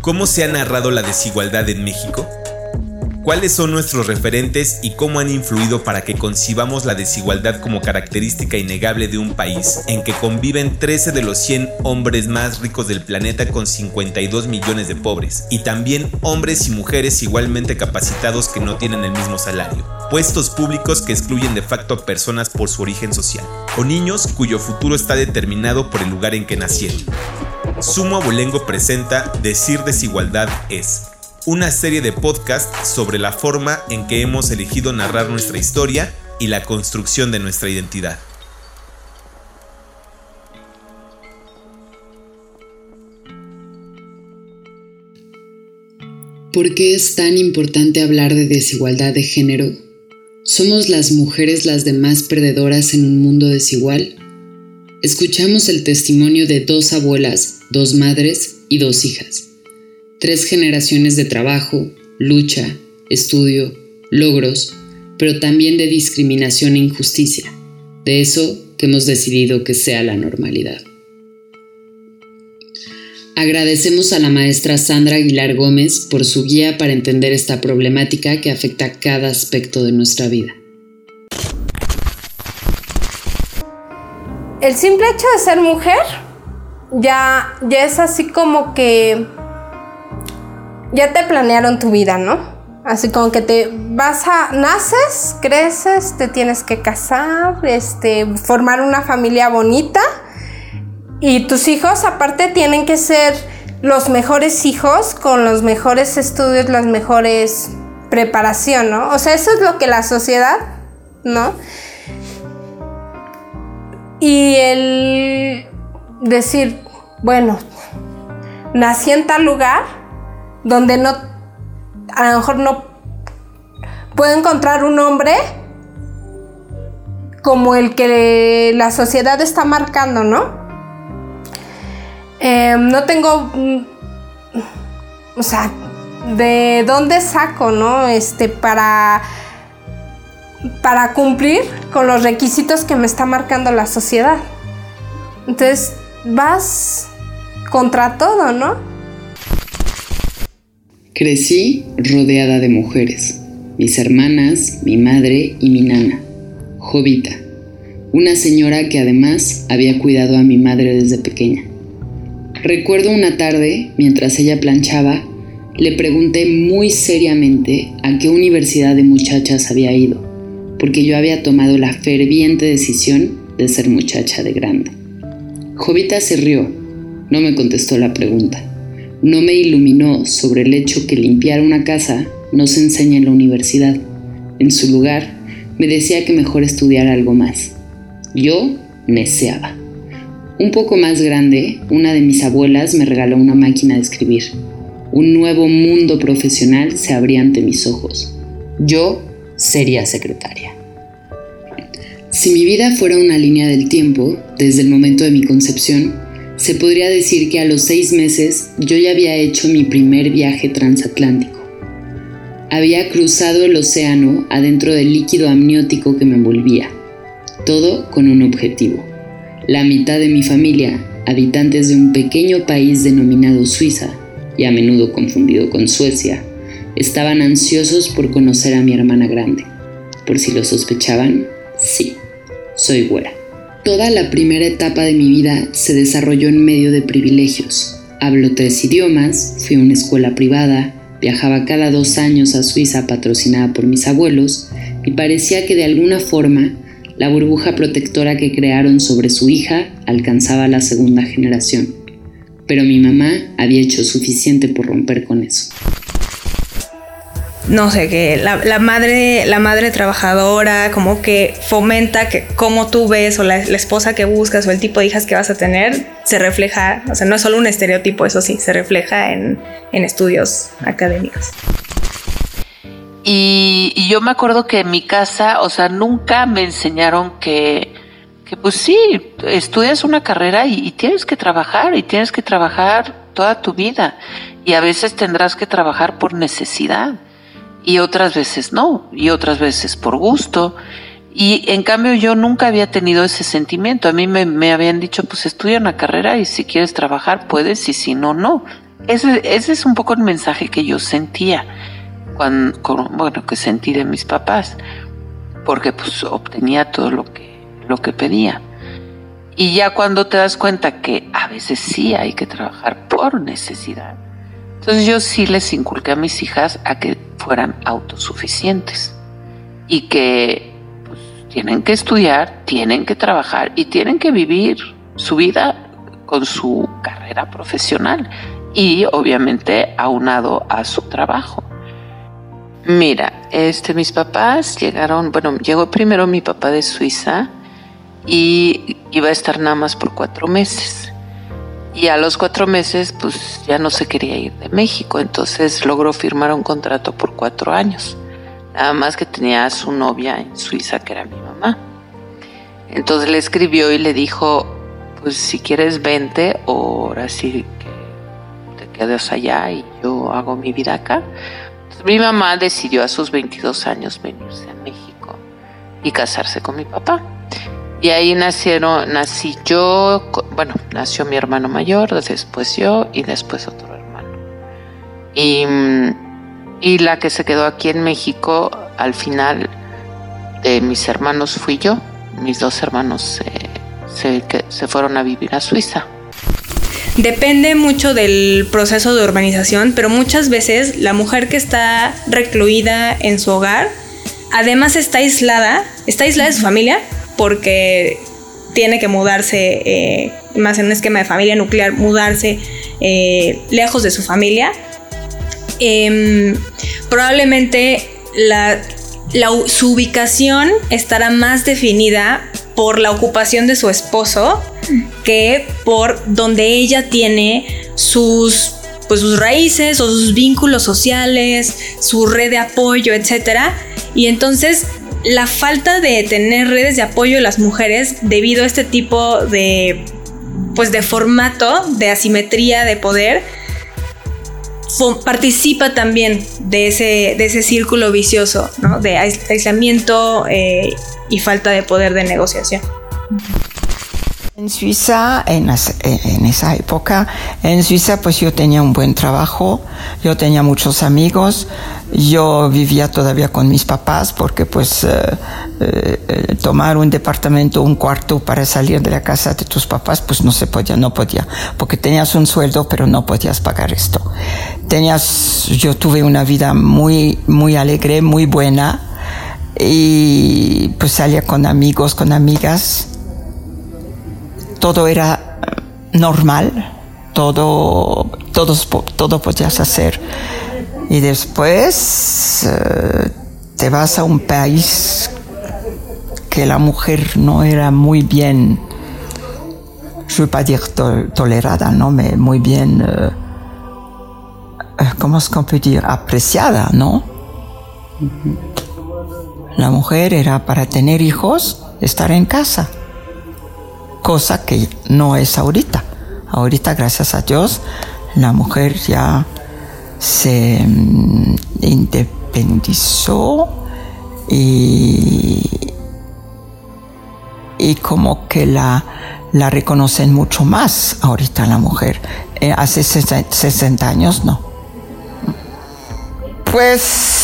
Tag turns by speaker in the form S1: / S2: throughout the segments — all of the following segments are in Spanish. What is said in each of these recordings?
S1: ¿Cómo se ha narrado la desigualdad en México? ¿Cuáles son nuestros referentes y cómo han influido para que concibamos la desigualdad como característica innegable de un país en que conviven 13 de los 100 hombres más ricos del planeta con 52 millones de pobres y también hombres y mujeres igualmente capacitados que no tienen el mismo salario? Puestos públicos que excluyen de facto a personas por su origen social o niños cuyo futuro está determinado por el lugar en que nacieron. Sumo Abolengo presenta Decir desigualdad es una serie de podcasts sobre la forma en que hemos elegido narrar nuestra historia y la construcción de nuestra identidad.
S2: ¿Por qué es tan importante hablar de desigualdad de género? ¿Somos las mujeres las demás perdedoras en un mundo desigual? Escuchamos el testimonio de dos abuelas, dos madres y dos hijas Tres generaciones de trabajo, lucha, estudio, logros, pero también de discriminación e injusticia, de eso que hemos decidido que sea la normalidad. Agradecemos a la maestra Sandra Aguilar Gómez por su guía para entender esta problemática que afecta cada aspecto de nuestra vida.
S3: El simple hecho de ser mujer ya, ya es así como que ya te planearon tu vida, ¿no? Así como que te vas a, naces, creces, te tienes que casar, este, formar una familia bonita y tus hijos aparte tienen que ser los mejores hijos con los mejores estudios, las mejores preparación, ¿no? O sea, eso es lo que la sociedad, ¿no? Y el decir, bueno, nací en tal lugar, donde no, a lo mejor no puedo encontrar un hombre como el que la sociedad está marcando, ¿no? Em, no tengo, mm, o sea, de dónde saco, ¿no? Este, para, para cumplir con los requisitos que me está marcando la sociedad. Entonces, vas contra todo, ¿no?
S2: Crecí rodeada de mujeres, mis hermanas, mi madre y mi nana, Jovita, una señora que además había cuidado a mi madre desde pequeña. Recuerdo una tarde, mientras ella planchaba, le pregunté muy seriamente a qué universidad de muchachas había ido, porque yo había tomado la ferviente decisión de ser muchacha de grande. Jovita se rió, no me contestó la pregunta no me iluminó sobre el hecho que limpiar una casa no se enseña en la universidad. En su lugar, me decía que mejor estudiar algo más. Yo neceaba. Un poco más grande, una de mis abuelas me regaló una máquina de escribir. Un nuevo mundo profesional se abría ante mis ojos. Yo sería secretaria. Si mi vida fuera una línea del tiempo, desde el momento de mi concepción, se podría decir que a los seis meses yo ya había hecho mi primer viaje transatlántico. Había cruzado el océano adentro del líquido amniótico que me envolvía, todo con un objetivo. La mitad de mi familia, habitantes de un pequeño país denominado Suiza, y a menudo confundido con Suecia, estaban ansiosos por conocer a mi hermana grande. Por si lo sospechaban, sí, soy güera. Toda la primera etapa de mi vida se desarrolló en medio de privilegios. Hablo tres idiomas, fui a una escuela privada, viajaba cada dos años a Suiza patrocinada por mis abuelos y parecía que de alguna forma la burbuja protectora que crearon sobre su hija alcanzaba la segunda generación. Pero mi mamá había hecho suficiente por romper con eso
S4: no sé, que la, madre, la madre trabajadora como que fomenta que cómo tú ves o la, esposa que buscas o el tipo de hijas que vas a tener se refleja, o sea, no es solo un estereotipo, eso sí, se refleja en, estudios académicos.
S5: Y, yo me acuerdo que en mi casa, o sea, nunca me enseñaron que, que pues sí, estudias una carrera y tienes que trabajar y tienes que trabajar toda tu vida y a veces tendrás que trabajar por necesidad y otras veces no, y otras veces por gusto. Y en cambio yo nunca había tenido ese sentimiento. A mí me, habían dicho, pues estudia una carrera y si quieres trabajar puedes y si no, no. ese, ese es un poco el mensaje que yo sentía, cuando, bueno, que sentí de mis papás, porque pues obtenía todo lo que, lo que pedía. Y ya cuando te das cuenta que a veces sí hay que trabajar por necesidad, entonces yo sí les inculqué a mis hijas a que fueran autosuficientes y que pues, tienen que estudiar, tienen que trabajar y tienen que vivir su vida con su carrera profesional y obviamente aunado a su trabajo. Mira, este, mis papás llegaron, bueno, llegó primero mi papá de Suiza y iba a estar nada más por cuatro meses. Y a los cuatro meses, pues ya no se quería ir de México, entonces logró firmar un contrato por cuatro años. Nada más que tenía a su novia en Suiza, que era mi mamá. Entonces le escribió y le dijo, pues si quieres vente o ahora sí que te quedes allá y yo hago mi vida acá. mi mamá decidió a sus 22 años venirse a México y casarse con mi papá. Y ahí nacieron, nací yo, bueno, nació mi hermano mayor, después yo y después otro hermano. Y, y la que se quedó aquí en México, al final de mis hermanos fui yo. Mis dos hermanos se, se fueron a vivir a Suiza.
S4: Depende mucho del proceso de urbanización, pero muchas veces la mujer que está recluida en su hogar, además está aislada, está aislada de su familia, porque tiene que mudarse, eh, más en un esquema de familia nuclear, mudarse eh, lejos de su familia. Em, probablemente su ubicación estará más definida por la ocupación de su esposo que por donde ella tiene sus pues sus raíces o sus vínculos sociales, su red de apoyo, etc. Y entonces la falta de tener redes de apoyo de las mujeres debido a este tipo de pues de formato de asimetría de poder participa también de ese, de ese círculo vicioso de aislamiento eh, y falta de poder de negociación.
S6: En Suiza, en, esa época, en Suiza pues yo tenía un buen trabajo, yo tenía muchos amigos, yo vivía todavía con mis papás porque pues eh, eh, tomar un departamento, un cuarto para salir de la casa de tus papás pues no se podía, no podía, porque tenías un sueldo pero no podías pagar esto. Tenías, yo tuve una vida muy, muy alegre, muy buena y pues salía con amigos, con amigas todo era normal, todo, todo podías hacer. Y después eh, te vas a un país que la mujer no era muy bien, je veux pas dire tolerada, ¿no? muy bien, uh, ¿cómo es que puede decir? Apreciada, ¿no? La mujer era para tener hijos, estar en casa cosa que no es ahorita. Ahorita, gracias a Dios, la mujer ya se mm, independizó y, y como que la, la reconocen mucho más ahorita la mujer. Eh, hace 60 años no. Pues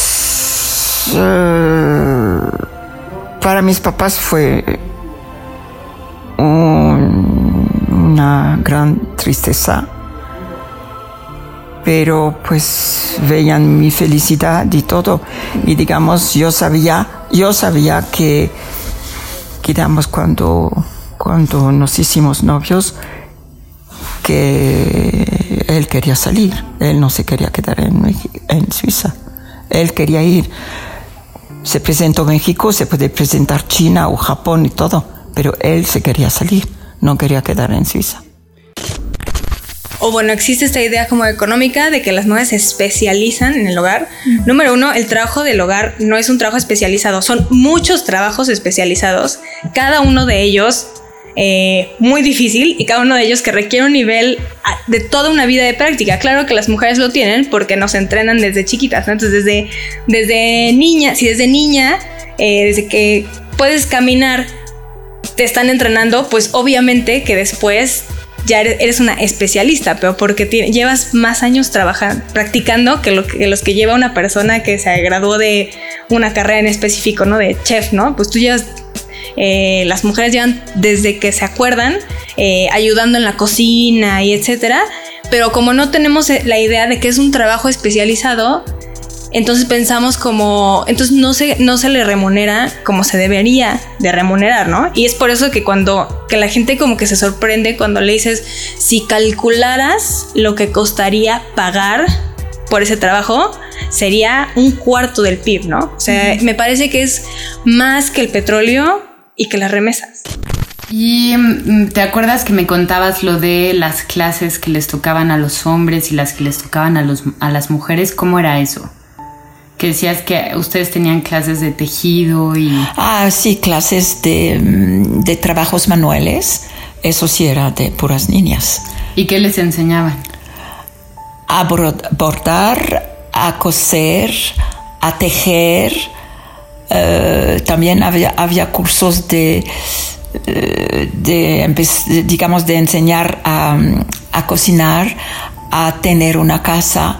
S6: eh, para mis papás fue una gran tristeza, pero pues veían mi felicidad y todo. Y digamos, yo sabía, yo sabía que, digamos, cuando, cuando nos hicimos novios, que él quería salir, él no se quería quedar en, en Suiza, él quería ir. Se presentó México, se puede presentar China o Japón y todo pero él se quería salir, no quería quedar en Suiza.
S4: O bueno, existe esta idea como económica de que las mujeres se especializan en el hogar. Número uno, el trabajo del hogar no es un trabajo especializado, son muchos trabajos especializados, cada uno de ellos eh, muy difícil y cada uno de ellos que requiere un nivel ah, de toda una vida de práctica. Claro que las mujeres lo tienen porque nos entrenan desde chiquitas, Entonces desde, desde niña, si desde niña, eh, desde que puedes caminar te están entrenando, pues obviamente que después ya eres una especialista, pero porque llevas más años trabajando, practicando que, lo que los que lleva una persona que se graduó de una carrera en específico, ¿no? De chef, ¿no? Pues tú llevas eh, las mujeres llevan desde que se acuerdan eh, ayudando en la cocina y etcétera. Pero como no tenemos la idea de que es un trabajo especializado, entonces pensamos como, entonces no se, no se le remunera como se debería de remunerar, ¿no? Y es por eso que cuando, que la gente como que se sorprende cuando le dices, si calcularas lo que costaría pagar por ese trabajo, sería un cuarto del PIB, ¿no? O sea, me parece que es más que el petróleo y que las remesas.
S2: Y mm, te acuerdas que me contabas lo de las clases que les tocaban a los hombres y las que les tocaban a, los, a las mujeres, ¿cómo era eso? Que decías que ustedes tenían clases de tejido y...
S6: Ah, sí, clases de, mm, de trabajos manuales. Eso sí era de puras niñas.
S2: ¿Y qué les enseñaban?
S6: A bordar, a coser, a tejer. Eh, también había, había cursos de, eh, de, digamos, de enseñar a, a cocinar, a tener una casa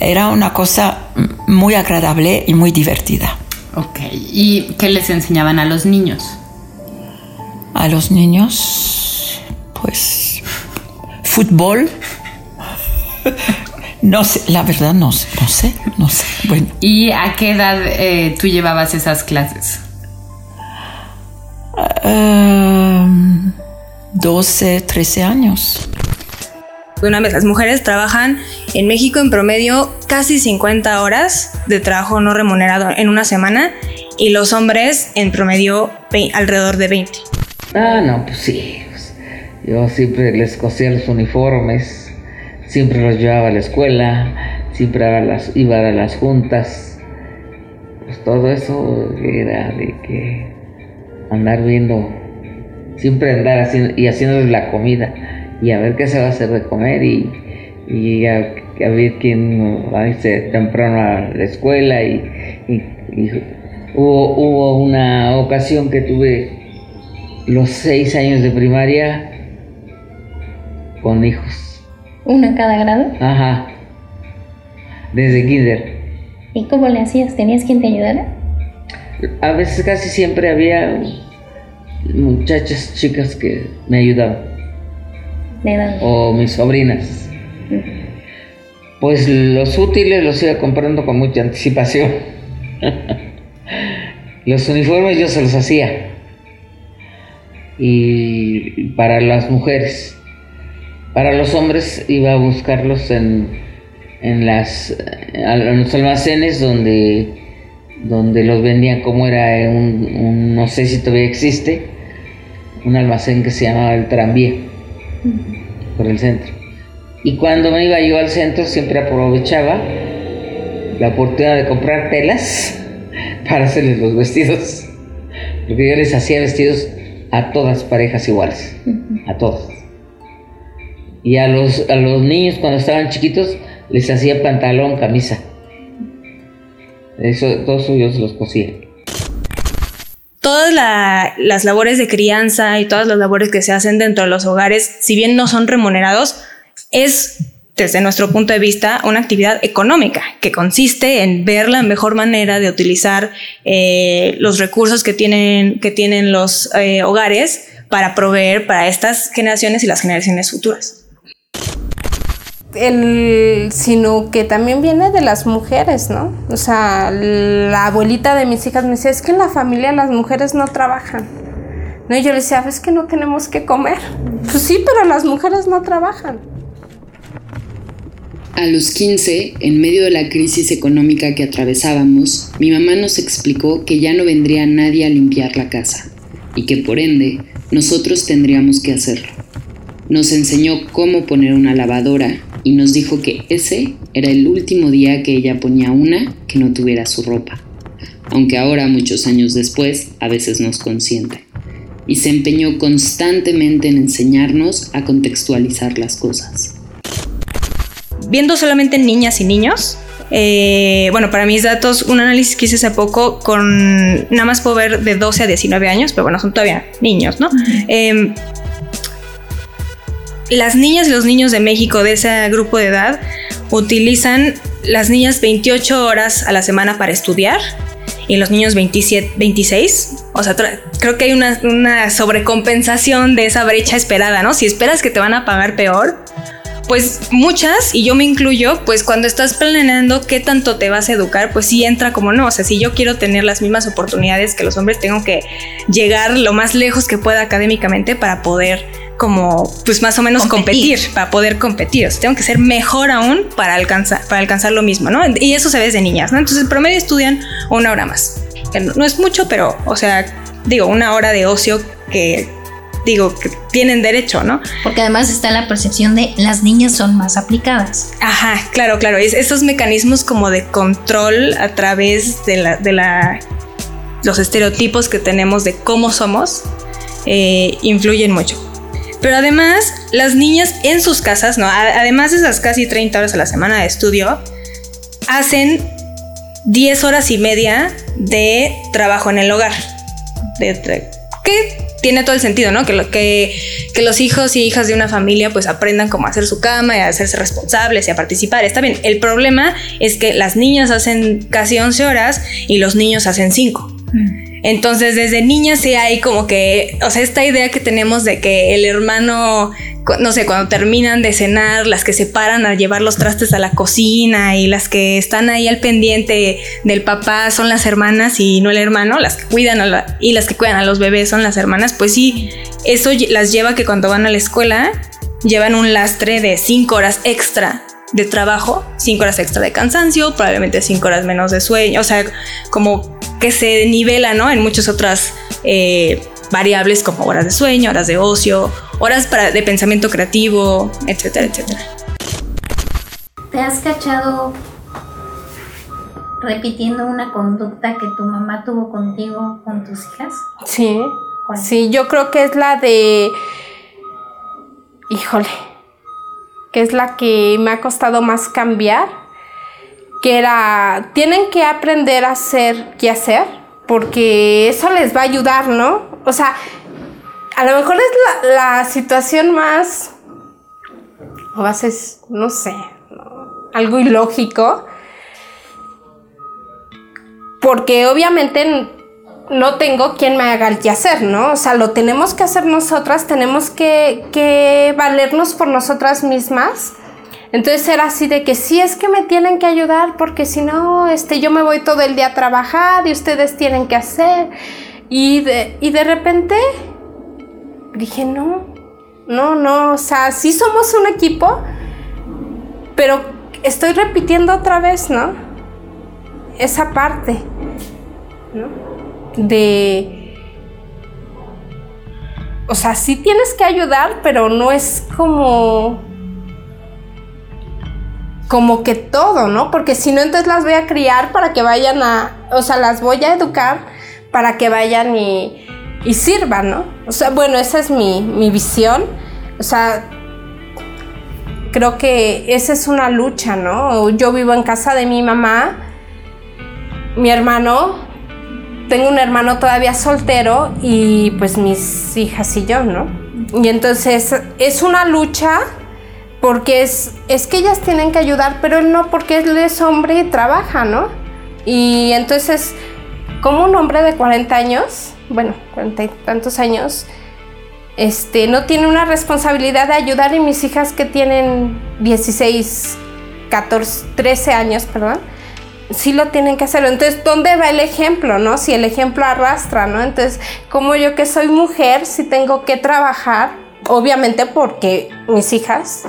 S6: era una cosa muy agradable y muy divertida.
S2: Ok, ¿y qué les enseñaban a los niños?
S6: A los niños, pues, fútbol. No sé, la verdad no, no sé, no sé. Bueno.
S2: ¿Y a qué edad eh, tú llevabas esas clases?
S6: 12, um, 13 años.
S4: Una vez, las mujeres trabajan en México en promedio casi 50 horas de trabajo no remunerado en una semana y los hombres en promedio alrededor de 20.
S7: Ah, no, pues sí. Pues, yo siempre les cosía los uniformes, siempre los llevaba a la escuela, siempre iba a las juntas. Pues todo eso era de que andar viendo, siempre andar haciendo y haciéndoles la comida y a ver qué se va a hacer de comer y, y a, ver quién va a irse temprano a la escuela y, hubo, hubo, una ocasión que tuve los seis años de primaria con hijos.
S8: ¿Uno en cada grado?
S7: Ajá, desde kinder.
S8: ¿Y cómo le hacías? ¿Tenías quien te ayudara?
S7: A veces casi siempre había muchachas chicas que me ayudaban o mis sobrinas. Pues los útiles los iba comprando con mucha anticipación. los uniformes yo se los hacía. Y para las mujeres. Para los hombres iba a buscarlos en, en, las, en los almacenes donde, donde los vendían como era un, no sé si todavía existe, un almacén que se llamaba el tranvía por el centro. Y cuando me iba yo al centro siempre aprovechaba la oportunidad de comprar telas para hacerles los vestidos. Porque yo les hacía vestidos a todas parejas iguales, a todas. Y a los, a los niños cuando estaban chiquitos les hacía pantalón, camisa. Eso, todos se los cosía
S4: todas las labores de crianza y todas las labores que se hacen dentro de los hogares, si bien no son remunerados, es desde nuestro punto de vista, una actividad económica que consiste en ver la mejor manera de utilizar eh, los recursos que tienen, que tienen los eh, hogares para proveer para estas generaciones y las generaciones futuras
S3: el, sino que también viene de las mujeres, ¿no? O sea, la abuelita de mis hijas me decía, es que en la familia las mujeres no trabajan. ¿No? Y yo le decía, ¿ves que no tenemos que comer? Pues sí, pero las mujeres no trabajan.
S2: A los 15, en medio de la crisis económica que atravesábamos, mi mamá nos explicó que ya no vendría nadie a limpiar la casa y que por ende nosotros tendríamos que hacerlo. Nos enseñó cómo poner una lavadora y nos dijo que ese era el último día que ella ponía una que no tuviera su ropa, aunque ahora, muchos años después, a veces nos consiente. Y se empeñó constantemente en enseñarnos a contextualizar las cosas.
S4: Viendo solamente niñas y niños, eh, bueno, para mis datos, un análisis que hice hace poco con nada más puedo ver de 12 a 19 años, pero bueno, son todavía niños, ¿no? Las niñas y los niños de México de ese grupo de edad utilizan las niñas 28 horas a la semana para estudiar y los niños 27, 26. O sea, creo que hay una, una sobrecompensación de esa brecha esperada, ¿no? Si esperas que te van a pagar peor, pues muchas, y yo me incluyo, pues cuando estás planeando qué tanto te vas a educar, pues sí entra como no. O sea, si yo quiero tener las mismas oportunidades que los hombres, tengo que llegar lo más lejos que pueda académicamente para poder como pues más o menos competir, para poder competir. O sea, tengo que ser mejor aún para alcanzar, para alcanzar lo mismo, ¿no? Y eso se ve desde niñas, ¿no? Entonces, el promedio estudian una hora más. Que no, es mucho, pero, o sea, digo, una hora de ocio que digo, que tienen derecho, ¿no?
S8: Porque además está la percepción de las niñas son más aplicadas.
S4: Ajá, claro, claro. Es, esos mecanismos como de control a través de la, de la los estereotipos que tenemos de cómo somos eh, influyen mucho. Pero además, las niñas en sus casas, ¿no? Además de esas casi 30 horas a la semana de estudio, hacen 10 horas y media de trabajo en el hogar. Que tiene todo el sentido, ¿no? Que, los hijos y hijas de una familia pues aprendan cómo hacer su cama y a hacerse responsables y a participar. Está bien. El problema es que las niñas hacen casi 11 horas y los niños hacen 5. Entonces, desde niña sí hay como que, o sea, esta idea que tenemos de que el hermano, no sé, cuando terminan de cenar, las que se paran a llevar los trastes a la cocina y las que están ahí al pendiente del papá son las hermanas y no el hermano, las que cuidan a y las que cuidan a los bebés son las hermanas, pues sí, eso las lleva que cuando van a la escuela llevan un lastre de cinco horas extra de trabajo, cinco horas extra de cansancio, probablemente cinco horas menos de sueño, o sea, como que se nivela ¿no? en muchas otras eh, variables como horas de sueño, horas de ocio, horas para, de pensamiento creativo, etcétera, etcétera.
S8: ¿Te has cachado repitiendo una conducta que tu mamá tuvo contigo con tus hijas?
S3: Sí. Sí, yo creo que es la de... Híjole, que es la que me ha costado más cambiar que era, tienen que aprender a hacer qué hacer, porque eso les va a ayudar, ¿no? O sea, a lo mejor es la, situación más, o a no sé, algo ilógico, porque obviamente no tengo quien me haga el qué hacer, ¿no? O sea, lo tenemos que hacer nosotras, tenemos que, que valernos por nosotras mismas entonces era así de que sí es que me tienen que ayudar porque si no, este, yo me voy todo el día a trabajar y ustedes tienen que hacer. Y de, y de repente dije, no, no, no, o sea, sí somos un equipo, pero estoy repitiendo otra vez, ¿no? Esa parte, ¿no? De... O sea, sí tienes que ayudar, pero no es como como que todo, ¿no? Porque si no, entonces las voy a criar para que vayan a, o sea, las voy a educar para que vayan y, sirvan, ¿no? O sea, bueno, esa es mi, mi visión. O sea, creo que esa es una lucha, ¿no? Yo vivo en casa de mi mamá, mi hermano, tengo un hermano todavía soltero y pues mis hijas y yo, ¿no? Y entonces es una lucha porque es, es que ellas tienen que ayudar, pero él no, porque él es hombre y trabaja, ¿no? Y entonces, como un hombre de 40 años, bueno, 40 y tantos años, este, no tiene una responsabilidad de ayudar y mis hijas que tienen 16, 14, 13 años, perdón, sí lo tienen que hacer. Entonces, ¿dónde va el ejemplo, no? Si el ejemplo arrastra, ¿no? Entonces, como yo que soy mujer, sí tengo que trabajar, obviamente porque mis hijas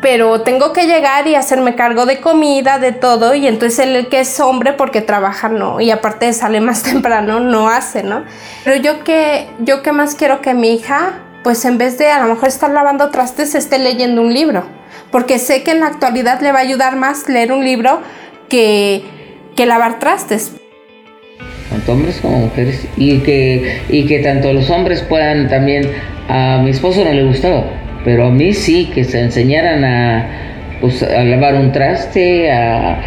S3: pero tengo que llegar y hacerme cargo de comida, de todo, y entonces el que es hombre porque trabaja no, y aparte sale más temprano, no hace, ¿no? Pero yo que, yo que más quiero que mi hija, pues en vez de a lo mejor estar lavando trastes, esté leyendo un libro, porque sé que en la actualidad le va a ayudar más leer un libro que, que lavar trastes.
S7: Tanto hombres como mujeres, y que, y que tanto los hombres puedan también, a mi esposo no le gustaba pero a mí sí, que se enseñaran a, pues, lavar un traste, a,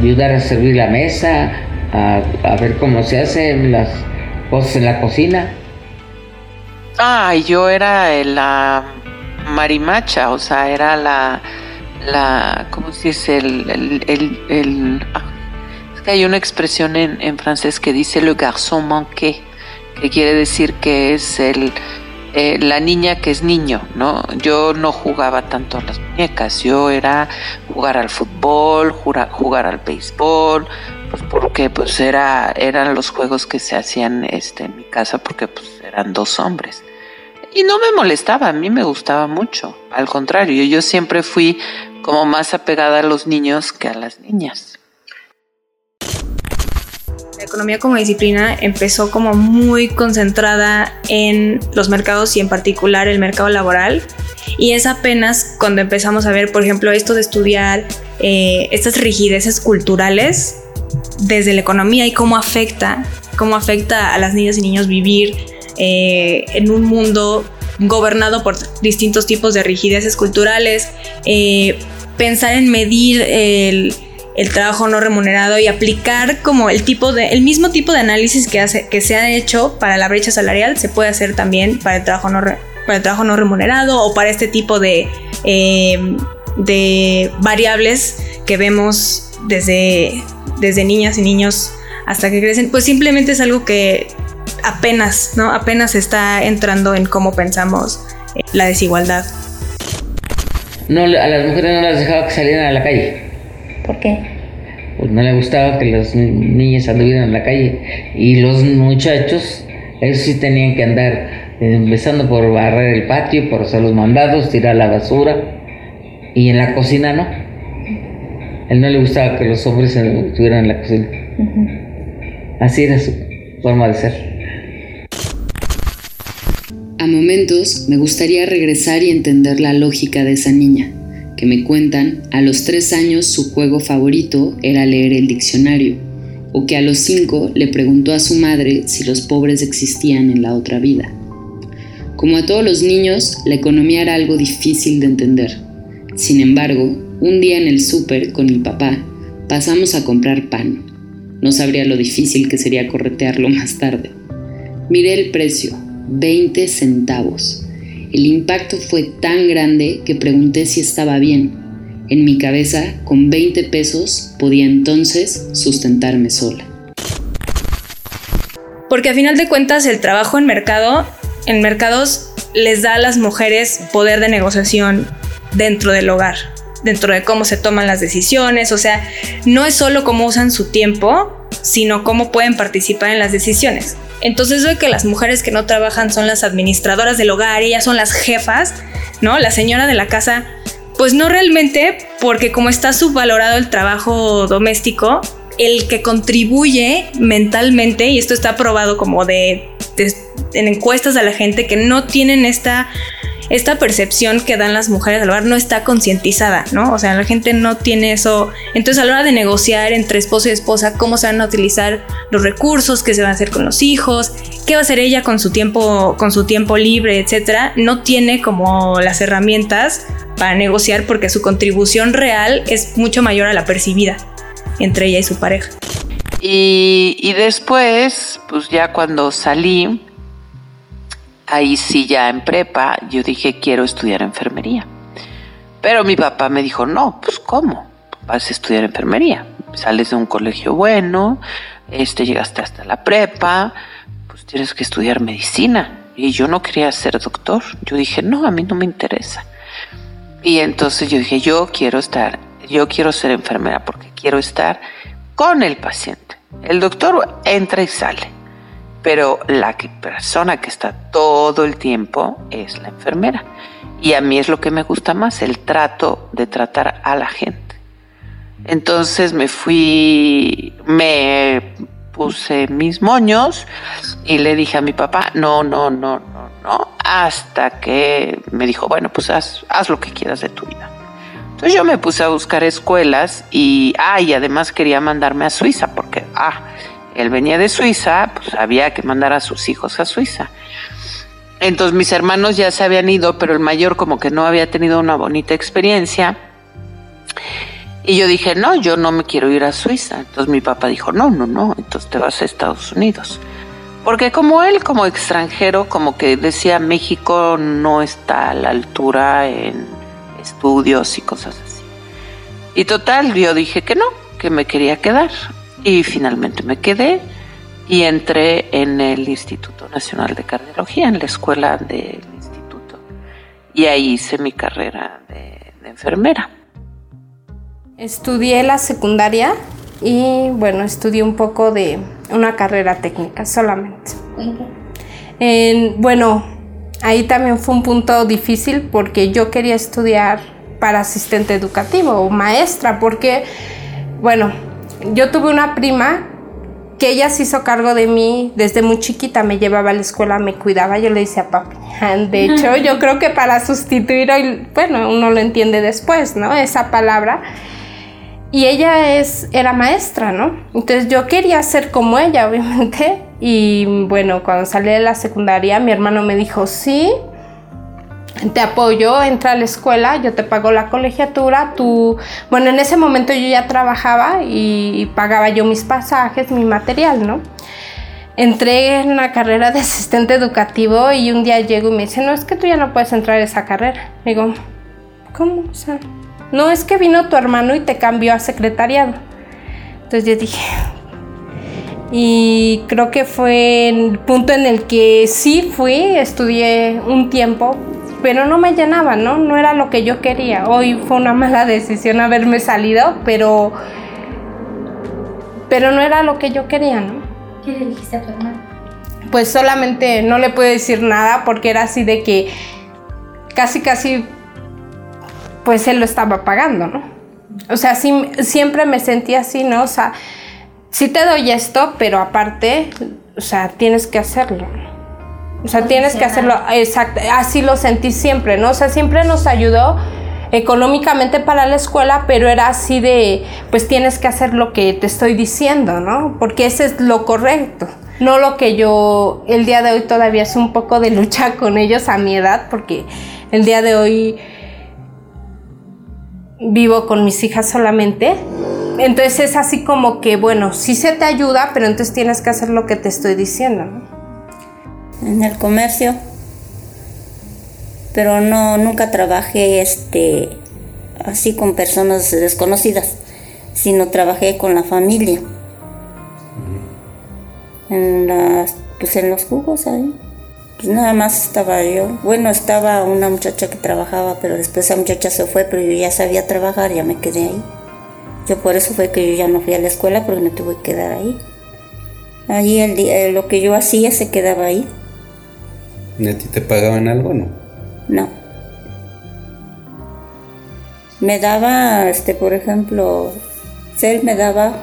S7: ayudar a servir la mesa, a, ver cómo se hacen las cosas en la cocina.
S5: Ah, yo era la marimacha, o sea, era la, la, ¿cómo se dice? El, el, el, ah, es que hay una expresión en, en, francés que dice le garçon manqué, que quiere decir que es el, eh, la niña que es niño, ¿no? Yo no jugaba tanto a las muñecas, yo era jugar al fútbol, jugar, jugar al béisbol, pues porque pues era, eran los juegos que se hacían este, en mi casa porque pues eran dos hombres. Y no me molestaba, a mí me gustaba mucho. Al contrario, yo siempre fui como más apegada a los niños que a las niñas.
S4: La economía como disciplina empezó como muy concentrada en los mercados y en particular el mercado laboral. Y es apenas cuando empezamos a ver, por ejemplo, esto de estudiar eh, estas rigideces culturales desde la economía y cómo afecta, cómo afecta a las niñas y niños vivir eh, en un mundo gobernado por distintos tipos de rigideces culturales, eh, pensar en medir el, trabajo no remunerado y aplicar como el tipo de el mismo tipo de análisis que hace que se ha hecho para la brecha salarial se puede hacer también para el trabajo no para el trabajo no remunerado o para este tipo de eh, de variables que vemos desde desde niñas y niños hasta que crecen pues simplemente es algo que apenas, ¿no? Apenas está entrando en cómo pensamos eh, la desigualdad.
S7: No, a las mujeres no las dejaba que salieran a la calle.
S8: ¿Por qué?
S7: Pues no le gustaba que las niñas anduvieran en la calle. Y los muchachos, ellos sí tenían que andar eh, empezando por barrer el patio, por hacer los mandados, tirar la basura. Y en la cocina no. Él no le gustaba que los hombres estuvieran en la cocina. Así era su forma de ser.
S2: A momentos me gustaría regresar y entender la lógica de esa niña, que me cuentan a los tres años su juego favorito era leer el diccionario, o que a los cinco le preguntó a su madre si los pobres existían en la otra vida. Como a todos los niños, la economía era algo difícil de entender. Sin embargo, un día en el súper con mi papá pasamos a comprar pan. No sabría lo difícil que sería corretearlo más tarde. Miré el precio, 20 centavos. El impacto fue tan grande que pregunté si estaba bien. En mi cabeza, con 20 pesos, podía entonces sustentarme sola.
S4: Porque a final de cuentas el trabajo en mercado, en mercados les da a las mujeres poder de negociación dentro del hogar, dentro de cómo se toman las decisiones, o sea, no es solo cómo usan su tiempo, sino cómo pueden participar en las decisiones. Entonces veo que las mujeres que no trabajan son las administradoras del hogar, ellas son las jefas, ¿no? La señora de la casa, pues no realmente, porque como está subvalorado el trabajo doméstico, el que contribuye mentalmente, y esto está probado como de, de en encuestas a la gente que no tienen esta esta percepción que dan las mujeres al hogar no está concientizada, ¿no? O sea, la gente no tiene eso. Entonces, a la hora de negociar entre esposo y esposa cómo se van a utilizar los recursos, qué se va a hacer con los hijos, qué va a hacer ella con su tiempo, con su tiempo libre, etcétera, no tiene como las herramientas para negociar porque su contribución real es mucho mayor a la percibida entre ella y su pareja.
S5: Y después, pues ya cuando salí, ahí sí ya en prepa, yo dije, quiero estudiar enfermería. Pero mi papá me dijo, no, pues ¿cómo? Vas a estudiar enfermería. Sales de un colegio bueno, este, llegaste hasta la prepa, pues tienes que estudiar medicina. Y yo no quería ser doctor. Yo dije, no, a mí no me interesa. Y entonces yo dije, yo quiero estar, yo quiero ser enfermera porque quiero estar con el paciente. El doctor entra y sale pero la persona que está todo el tiempo es la enfermera. Y a mí es lo que me gusta más, el trato de tratar a la gente. Entonces me fui, me puse mis moños y le dije a mi papá, no, no, no, no, no, hasta que me dijo, bueno, pues haz, haz lo que quieras de tu vida. Entonces yo me puse a buscar escuelas y, ah, y además quería mandarme a Suiza porque, ah, él venía de Suiza, pues había que mandar a sus hijos a Suiza. Entonces mis hermanos ya se habían ido, pero el mayor como que no había tenido una bonita experiencia. Y yo dije, no, yo no me quiero ir a Suiza. Entonces mi papá dijo, no, no, no, entonces te vas a Estados Unidos. Porque como él, como extranjero, como que decía México no está a la altura en estudios y cosas así. Y total, yo dije que no, que me quería quedar. Y finalmente me quedé y entré en el Instituto Nacional de Cardiología, en la escuela del instituto. Y ahí hice mi carrera de, de enfermera.
S3: Estudié la secundaria y bueno, estudié un poco de una carrera técnica solamente. En, bueno, ahí también fue un punto difícil porque yo quería estudiar para asistente educativo o maestra porque, bueno, yo tuve una prima que ella se hizo cargo de mí desde muy chiquita, me llevaba a la escuela, me cuidaba, yo le decía papi. De hecho, yo creo que para sustituir hoy, bueno, uno lo entiende después, ¿no? Esa palabra. Y ella es, era maestra, ¿no? Entonces yo quería ser como ella, obviamente. Y bueno, cuando salí de la secundaria, mi hermano me dijo, sí, te apoyo, entra a la escuela, yo te pago la colegiatura, tú, bueno, en ese momento yo ya trabajaba y, pagaba yo mis pasajes, mi material, ¿no? Entré en una carrera de asistente educativo y un día llego y me dice, no, es que tú ya no puedes entrar a esa carrera. Digo, ¿cómo? O sea, no es que vino tu hermano y te cambió a secretariado. Entonces yo dije, y creo que fue el punto en el que sí fui, estudié un tiempo, pero no me llenaba, ¿no? No era lo que yo quería. Hoy fue una mala decisión haberme salido, pero pero no era lo que yo quería, ¿no?
S8: ¿Qué le dijiste a tu hermano?
S3: Pues solamente no le pude decir nada porque era así de que casi casi pues él lo estaba pagando, ¿no? O sea, sí, siempre me sentí así, ¿no? O sea, sí te doy esto, pero aparte, o sea, tienes que hacerlo. O sea, tienes que hacerlo, exacto, así lo sentí siempre, ¿no? O sea, siempre nos ayudó económicamente para la escuela, pero era así de, pues tienes que hacer lo que te estoy diciendo, ¿no? Porque ese es lo correcto. No lo que yo el día de hoy todavía es un poco de lucha con ellos a mi edad, porque el día de hoy vivo con mis hijas solamente. Entonces es así como que, bueno, sí se te ayuda, pero entonces tienes que hacer lo que te estoy diciendo.
S9: En el comercio, pero no, nunca trabajé este, así con personas desconocidas, sino trabajé con la familia. En, las, pues en los jugos ahí. Pues nada más estaba yo. Bueno, estaba una muchacha que trabajaba, pero después esa muchacha se fue, pero yo ya sabía trabajar, ya me quedé ahí. Yo por eso fue que yo ya no fui a la escuela, porque me tuve que quedar ahí. Allí el, eh, lo que yo hacía se quedaba ahí.
S10: ¿Y a ti te pagaban algo no?
S9: No. Me daba, este, por ejemplo, él me daba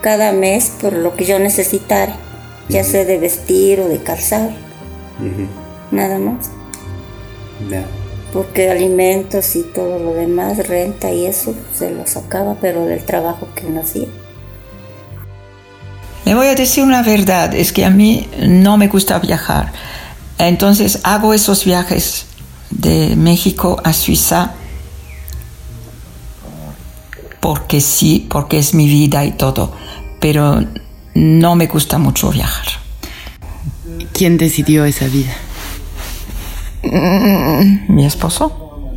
S9: cada mes por lo que yo necesitara, ya sea de vestir o de calzar. Nada más. Porque alimentos y todo lo demás, renta y eso, se lo sacaba, pero del trabajo que uno hacía.
S6: Le voy a decir una verdad, es que a mí no me gusta viajar. Entonces hago esos viajes de México a Suiza porque sí, porque es mi vida y todo, pero no me gusta mucho viajar.
S2: ¿Quién decidió esa vida?
S6: Mm, Mi esposo.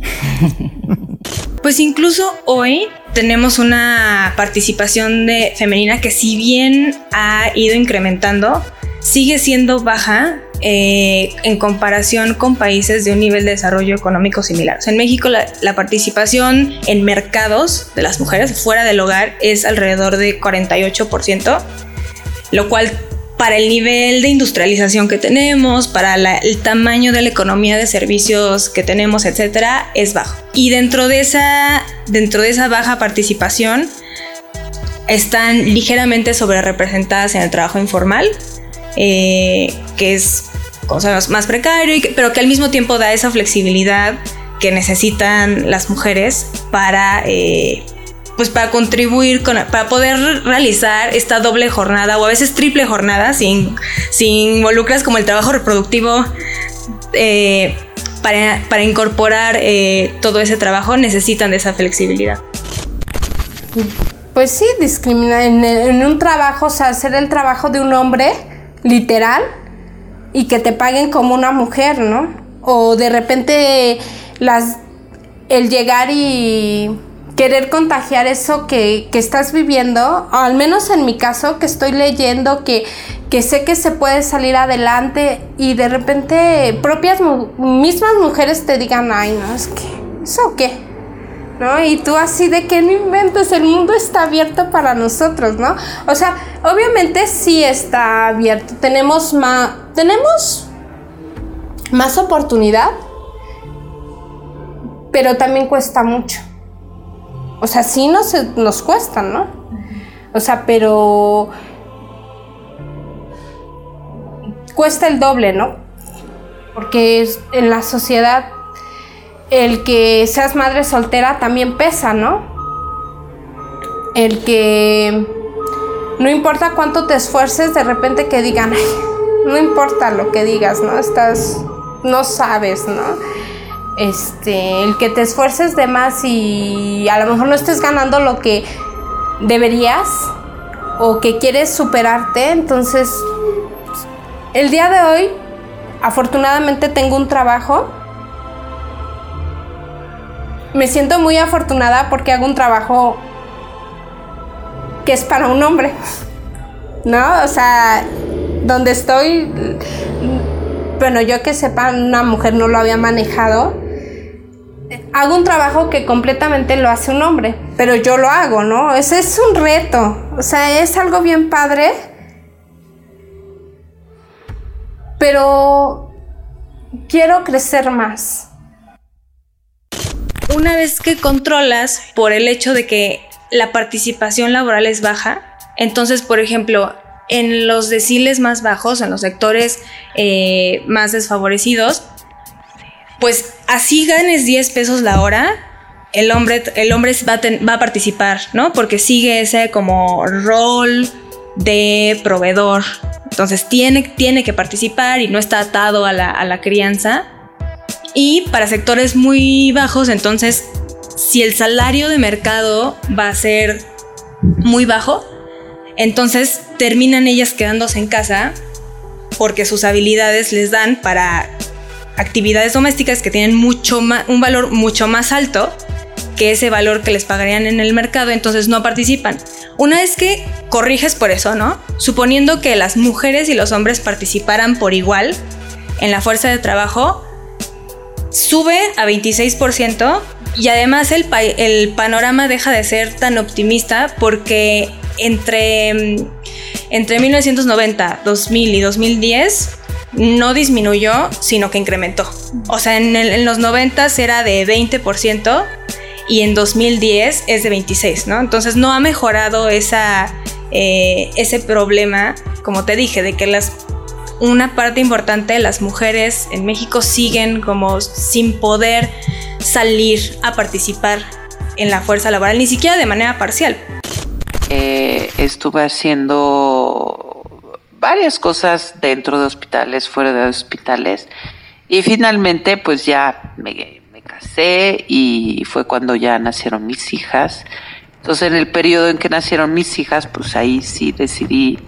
S4: Pues incluso hoy tenemos una participación de femenina que si bien ha ido incrementando, sigue siendo baja eh, en comparación con países de un nivel de desarrollo económico similar. O sea, en México la, participación en mercados de las mujeres fuera del hogar es alrededor de 48%, lo cual para el nivel de industrialización que tenemos, para la, el tamaño de la economía de servicios que tenemos, etcétera, es bajo. Y dentro de esa, dentro de esa baja participación están ligeramente sobre representadas en el trabajo informal, eh, que es cosas más precario, pero que al mismo tiempo da esa flexibilidad que necesitan las mujeres para eh, pues para contribuir con, para poder realizar esta doble jornada o a veces triple jornada sin, sin involucras como el trabajo reproductivo eh, para, para, incorporar todo ese trabajo necesitan de esa flexibilidad.
S3: Pues sí, discrimina en, en, un trabajo, o sea, hacer el trabajo de un hombre, literal, y que te paguen como una mujer, ¿no? O de repente las el llegar y querer contagiar eso que, que estás viviendo, o al menos en mi caso, que estoy leyendo, que, que sé que se puede salir adelante y de repente propias mismas mujeres te digan, ay, no, es que, ¿eso qué? ¿No? Y tú así de que no inventes, el mundo está abierto para nosotros, ¿no? O sea, obviamente sí está abierto, tenemos más, tenemos más oportunidad, pero también cuesta mucho. O sea, sí nos, nos cuesta, ¿no? O sea, pero cuesta el doble, ¿no? Porque en la sociedad el que seas madre soltera también pesa, ¿no? El que no importa cuánto te esfuerces, de repente que digan, Ay, no importa lo que digas, ¿no? Estás, no sabes, ¿no? este, el que te esfuerces de más y a lo mejor no estés ganando lo que deberías o que quieres superarte, entonces el día de hoy afortunadamente tengo un trabajo. Me siento muy afortunada porque hago un trabajo que es para un hombre. ¿No? O sea, donde estoy, bueno, yo que sepa, una mujer no lo había manejado hago un trabajo que completamente lo hace un hombre, pero yo lo hago, ¿no? Ese es un reto, o sea, es algo bien padre, pero quiero crecer más.
S4: Una vez que controlas por el hecho de que la participación laboral es baja, entonces, por ejemplo, en los deciles más bajos, en los sectores eh, más desfavorecidos, pues así ganes 10 pesos la hora, el hombre, el hombre va, a participar, ¿no? Porque sigue ese como rol de proveedor. Entonces tiene, tiene que participar y no está atado a la, a la crianza. Y para sectores muy bajos, entonces, si el salario de mercado va a ser muy bajo, entonces terminan ellas quedándose en casa porque sus habilidades les dan para actividades domésticas que tienen mucho un valor mucho más alto que ese valor que les pagarían en el mercado, entonces no participan. Una vez que corriges por eso, ¿no? Suponiendo que las mujeres y los hombres participaran por igual en la fuerza de trabajo, sube a 26% y además el, el panorama deja de ser tan optimista porque entre, entre 1990, 2000 y 2010 no disminuyó, sino que incrementó. O sea, en, los 90 era de 20% y en 2010 es de 26, ¿no? Entonces no ha mejorado esa, eh, ese problema, como te dije, de que las, una parte importante de las mujeres en México siguen como sin poder salir a participar en la fuerza laboral, ni siquiera de manera parcial.
S5: Eh, estuve haciendo varias cosas dentro de hospitales, fuera de hospitales. Y finalmente, pues ya me, casé y fue cuando ya nacieron mis hijas. Entonces, en el periodo en que nacieron mis hijas, pues ahí sí decidí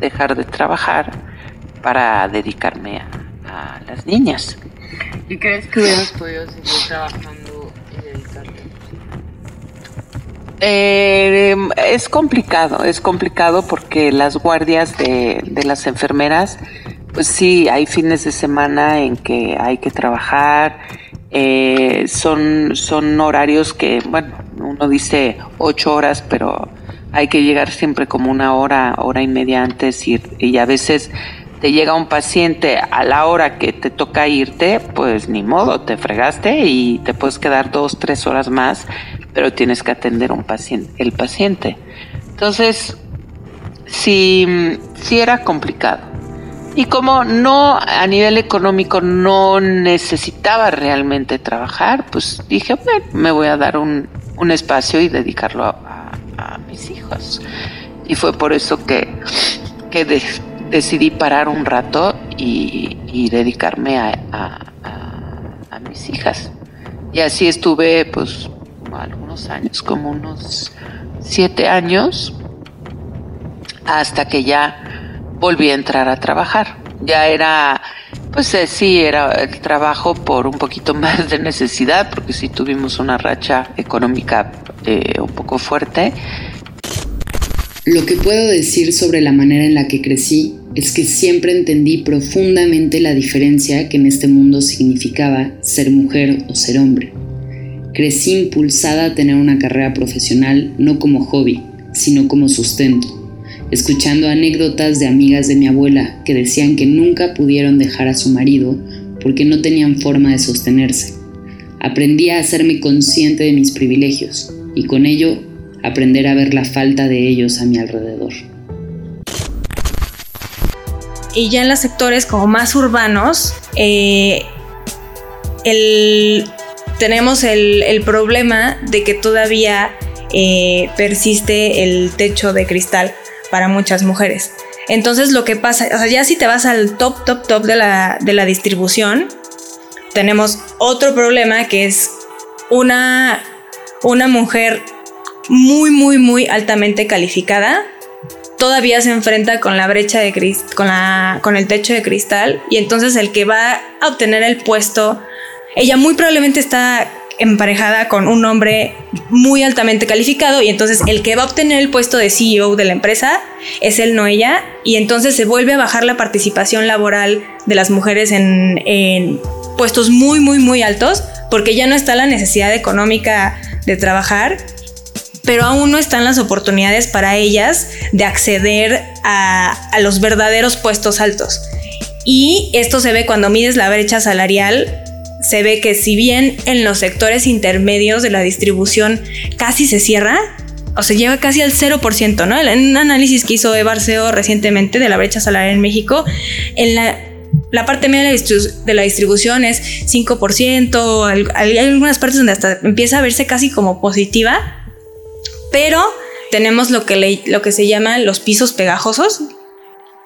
S5: dejar de trabajar para dedicarme a, las niñas.
S11: ¿Y crees que hubieras podido seguir trabajando en el cartel?
S5: Eh, es complicado, es complicado porque las guardias de, las enfermeras, pues sí, hay fines de semana en que hay que trabajar, eh, son, son horarios que, bueno, uno dice ocho horas, pero hay que llegar siempre como una hora, hora y media antes y, y a veces te llega un paciente a la hora que te toca irte, pues ni modo, te fregaste y te puedes quedar dos, tres horas más pero tienes que atender un paciente, el paciente. Entonces, sí, sí era complicado. Y como no, a nivel económico no necesitaba realmente trabajar, pues dije, bueno, me voy a dar un, espacio y dedicarlo a, mis hijos. Y fue por eso que, decidí parar un rato y, dedicarme a, mis hijas. Y así estuve, pues, algunos años, como unos siete años, hasta que ya volví a entrar a trabajar. Ya era, pues eh, sí, era el trabajo por un poquito más de necesidad, porque sí tuvimos una racha económica eh, un poco fuerte.
S2: Lo que puedo decir sobre la manera en la que crecí es que siempre entendí profundamente la diferencia que en este mundo significaba ser mujer o ser hombre. Crecí impulsada a tener una carrera profesional no como hobby, sino como sustento, escuchando anécdotas de amigas de mi abuela que decían que nunca pudieron dejar a su marido porque no tenían forma de sostenerse. Aprendí a hacerme consciente de mis privilegios y con ello aprender a ver la falta de ellos a mi alrededor.
S4: Y ya en los sectores como más urbanos, eh, tenemos el, problema de que todavía eh, persiste el techo de cristal para muchas mujeres. Entonces lo que pasa, o sea, ya si te vas al top, top, top de la, de la distribución, tenemos otro problema que es una, una mujer muy, muy, muy altamente calificada todavía se enfrenta con la brecha de con, la, con el techo de cristal y entonces el que va a obtener el puesto, ella muy probablemente está emparejada con un hombre muy altamente calificado y entonces el que va a obtener el puesto de CEO de la empresa es él, no ella, y entonces se vuelve a bajar la participación laboral de las mujeres en, en puestos muy, muy, muy altos porque ya no está la necesidad económica de trabajar pero aún no están las oportunidades para ellas de acceder a, los verdaderos puestos altos. Y esto se ve cuando mides la brecha salarial se ve que si bien en los sectores intermedios de la distribución casi se cierra, o se lleva casi al 0%, ¿no? En un análisis que hizo Evarseo recientemente de la brecha salarial en México, en la, parte media de la distribución es 5%, hay algunas partes donde hasta empieza a verse casi como positiva, pero tenemos lo que, lo que se llaman los pisos pegajosos,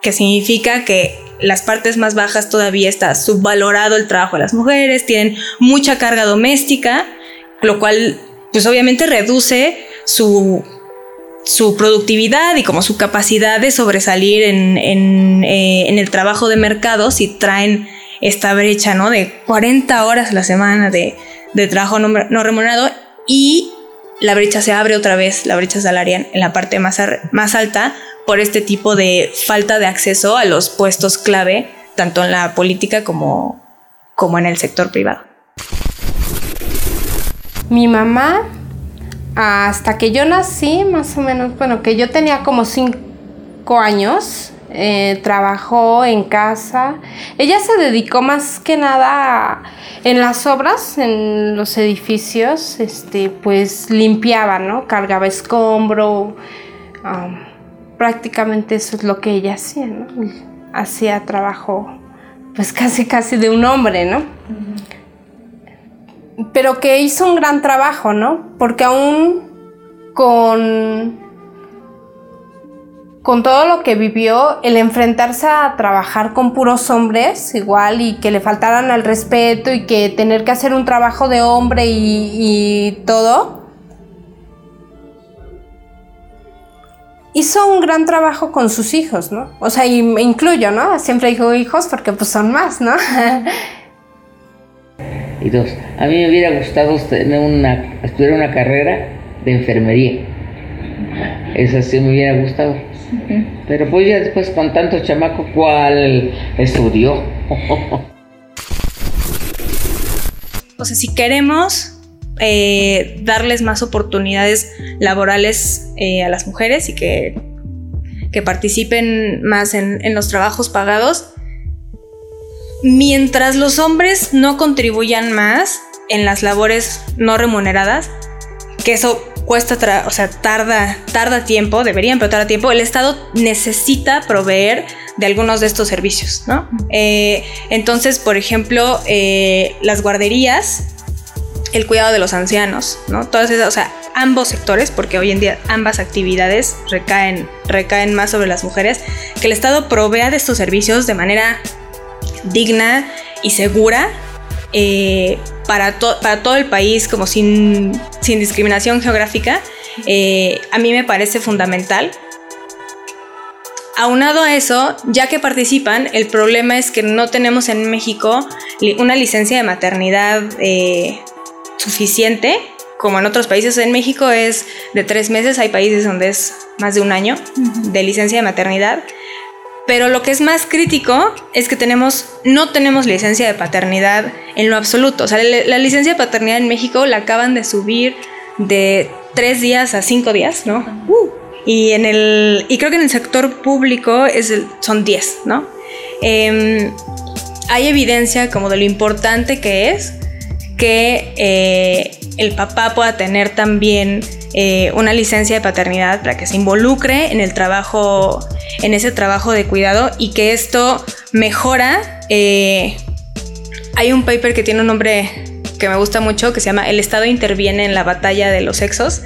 S4: que significa que las partes más bajas todavía está subvalorado el trabajo de las mujeres, tienen mucha carga doméstica, lo cual pues obviamente reduce su, su productividad y como su capacidad de sobresalir en, eh, el trabajo de mercado si traen esta brecha ¿no? de 40 horas a la semana de, trabajo no, no remunerado y la brecha se abre otra vez, la brecha salarial en la parte más, más alta por este tipo de falta de acceso a los puestos clave, tanto en la política como, como en el sector privado.
S3: Mi mamá, hasta que yo nací, más o menos, bueno, que yo tenía como cinco años, eh, trabajó en casa. Ella se dedicó más que nada en las obras, en los edificios, este, pues limpiaba, ¿no? Cargaba escombro. prácticamente eso es lo que ella hacía, ¿no? Hacía trabajo, pues casi casi de un hombre, ¿no? Pero que hizo un gran trabajo, ¿no? Porque aún con con todo lo que vivió, el enfrentarse a trabajar con puros hombres, igual, y que le faltaran al respeto y que tener que hacer un trabajo de hombre y, todo, hizo un gran trabajo con sus hijos, ¿no? O sea, y me incluyo, ¿no? Siempre digo hijos porque pues son más, ¿no?
S7: y dos, a mí me hubiera gustado tener una, estudiar una carrera de enfermería. Esa sí me hubiera gustado pero pues ya después con tanto chamaco, ¿cuál estudió?
S4: o sea, si queremos eh, darles más oportunidades laborales eh, a las mujeres y que, que participen más en, en los trabajos pagados, mientras los hombres no contribuyan más en las labores no remuneradas, que eso cuesta, o sea, tarda, tarda tiempo, deberían, pero tarda tiempo, el Estado necesita proveer de algunos de estos servicios, ¿no? Eh, entonces, por ejemplo, eh, las guarderías, el cuidado de los ancianos, ¿no? Todas esas, o sea, ambos sectores, porque hoy en día ambas actividades recaen, recaen más sobre las mujeres, que el Estado provea de estos servicios de manera digna y segura eh, para, para, todo el país, como sin, sin discriminación geográfica, eh, a mí me parece fundamental. aunado a eso, ya que participan, el problema es que no tenemos en México una licencia de maternidad eh, suficiente, como en otros países. En México es de tres meses, hay países donde es más de un año de licencia de maternidad. Pero lo que es más crítico es que tenemos, no tenemos licencia de paternidad en lo absoluto. O sea, la, licencia de paternidad en México la acaban de subir de tres días a cinco días, ¿no? Uh. y, en el, y creo que en el sector público es son diez, ¿no? Em, hay evidencia como de lo importante que es que eh, el papá pueda tener también eh, una licencia de paternidad para que se involucre en el trabajo, en ese trabajo de cuidado y que esto mejora. Eh, hay un paper que tiene un nombre que me gusta mucho que se llama El Estado interviene en la batalla de los sexos,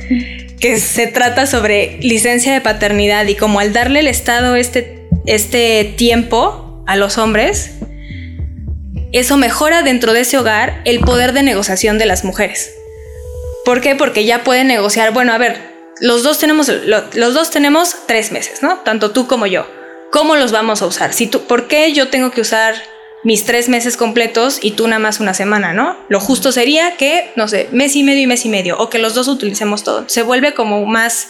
S4: que se trata sobre licencia de paternidad y como al darle el Estado este, este tiempo a los hombres, eso mejora dentro de ese hogar el poder de negociación de las mujeres. ¿Por qué? Porque ya pueden negociar, bueno, a ver, los dos tenemos, los dos tenemos tres meses, ¿no? Tanto tú como yo. ¿Cómo los vamos a usar? Si tú, ¿Por qué yo tengo que usar mis tres meses completos y tú nada más una semana, ¿no? Lo justo sería que, no sé, mes y medio y mes y medio, o que los dos utilicemos todo. Se vuelve como más,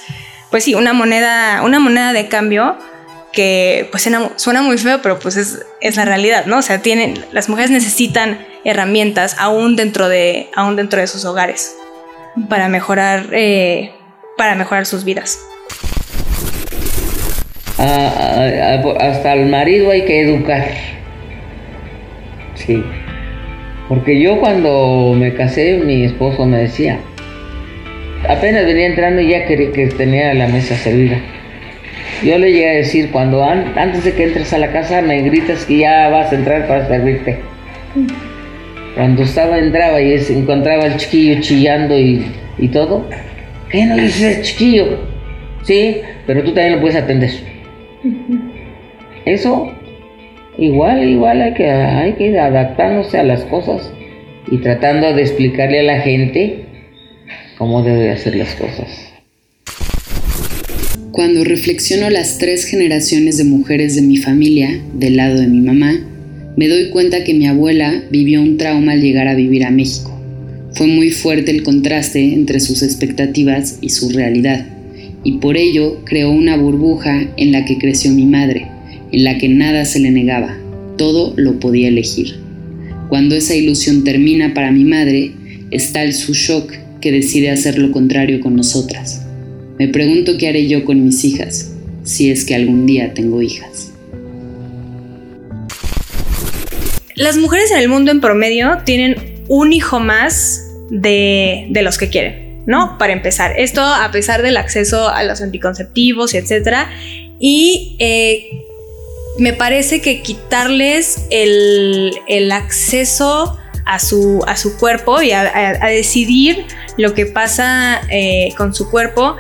S4: pues sí, una moneda, una moneda de cambio que pues suena, muy feo, pero pues es, es, la realidad, ¿no? O sea, tienen, las mujeres necesitan herramientas aún dentro de, aún dentro de sus hogares para mejorar, eh, para mejorar sus vidas.
S7: hasta el marido hay que educar. Sí. Porque yo cuando me casé, mi esposo me decía, apenas venía entrando y ya quería que tenía la mesa servida. Yo le llegué a decir, cuando antes de que entres a la casa me gritas que ya vas a entrar para servirte. Cuando estaba, entraba y encontraba al chiquillo chillando y, todo. ¿Qué no dices chiquillo? Sí, pero tú también lo puedes atender. Eso, igual, igual hay que, hay que adaptándose a las cosas y tratando de explicarle a la gente cómo debe hacer las cosas.
S2: Cuando reflexiono las tres generaciones de mujeres de mi familia, del lado de mi mamá, me doy cuenta que mi abuela vivió un trauma al llegar a vivir a México. Fue muy fuerte el contraste entre sus expectativas y su realidad, y por ello creó una burbuja en la que creció mi madre, en la que nada se le negaba, todo lo podía elegir. Cuando esa ilusión termina para mi madre, está el su shock que decide hacer lo contrario con nosotras. Me pregunto qué haré yo con mis hijas, si es que algún día tengo hijas.
S4: Las mujeres en el mundo en promedio tienen un hijo más de, los que quieren, ¿no? Para empezar, esto a pesar del acceso a los anticonceptivos y etcétera. Y eh, me parece que quitarles el, acceso a su, a su, cuerpo y a, decidir lo que pasa eh, con su cuerpo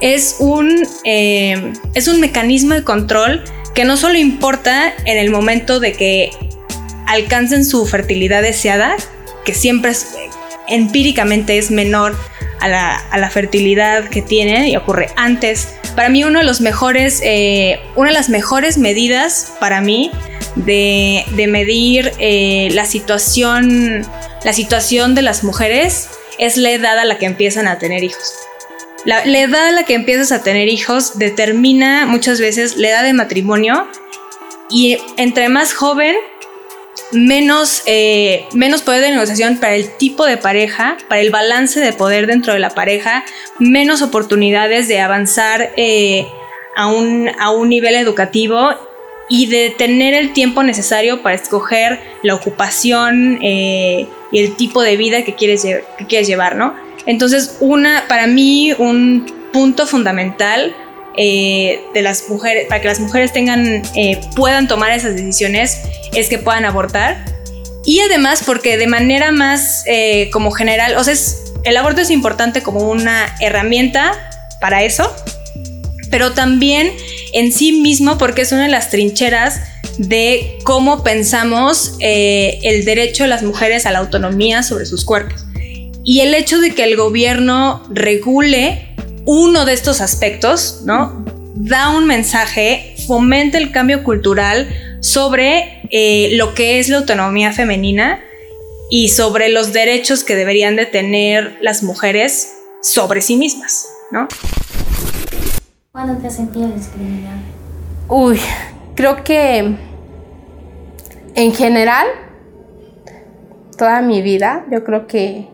S4: es un, eh, es un mecanismo de control que no solo importa en el momento de que alcancen su fertilidad deseada, que siempre es, empíricamente es menor a la, fertilidad que tienen y ocurre antes. Para mí uno de los mejores, eh, una de las mejores medidas para mí de, medir eh, la situación, la situación de las mujeres es la edad a la que empiezan a tener hijos. La, la, edad a la que empiezas a tener hijos determina muchas veces la edad de matrimonio y entre más joven menos, eh, menos poder de negociación para el tipo de pareja, para el balance de poder dentro de la pareja, menos oportunidades de avanzar eh, a, un, a un nivel educativo y de tener el tiempo necesario para escoger la ocupación eh, y el tipo de vida que quieres, que quieres llevar, ¿no? Entonces, una, para mí, un punto fundamental eh, de las mujeres, para que las mujeres tengan, eh, puedan tomar esas decisiones, es que puedan abortar. Y además porque de manera más eh, como general, o sea, el aborto es importante como una herramienta para eso, pero también en sí mismo porque es una de las trincheras de cómo pensamos el derecho de las mujeres a la autonomía sobre sus cuerpos. Y el hecho de que el gobierno regule uno de estos aspectos, ¿no? Da un mensaje fomente el cambio cultural sobre eh, lo que es la autonomía femenina y sobre los derechos que deberían de tener las mujeres sobre sí mismas, ¿no?
S8: ¿Cuándo te has sentido discriminada?
S3: Uy, creo que en general, toda mi vida, yo creo que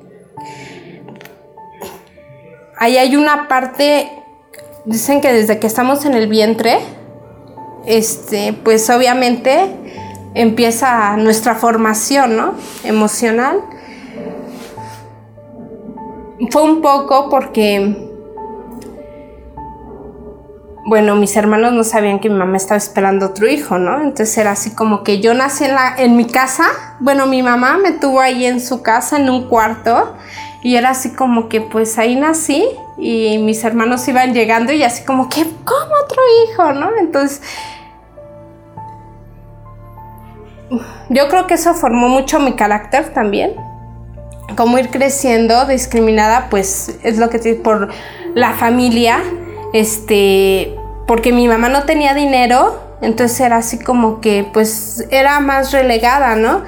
S3: ahí hay una parte, dicen que desde que estamos en el vientre, este, pues obviamente empieza nuestra formación, ¿no? Emocional. Fue un poco porque bueno, mis hermanos no sabían que mi mamá estaba esperando otro hijo, ¿no? Entonces era así como que yo nací en, la, en mi casa, bueno, mi mamá me tuvo ahí en su casa, en un cuarto, y era así como que pues ahí nací y mis hermanos iban llegando y así como que, ¿cómo otro hijo, no? Entonces, yo creo que eso formó mucho mi carácter también. Como ir creciendo discriminada, pues es lo que te por la familia, este, porque mi mamá no tenía dinero, entonces era así como que pues era más relegada, ¿no?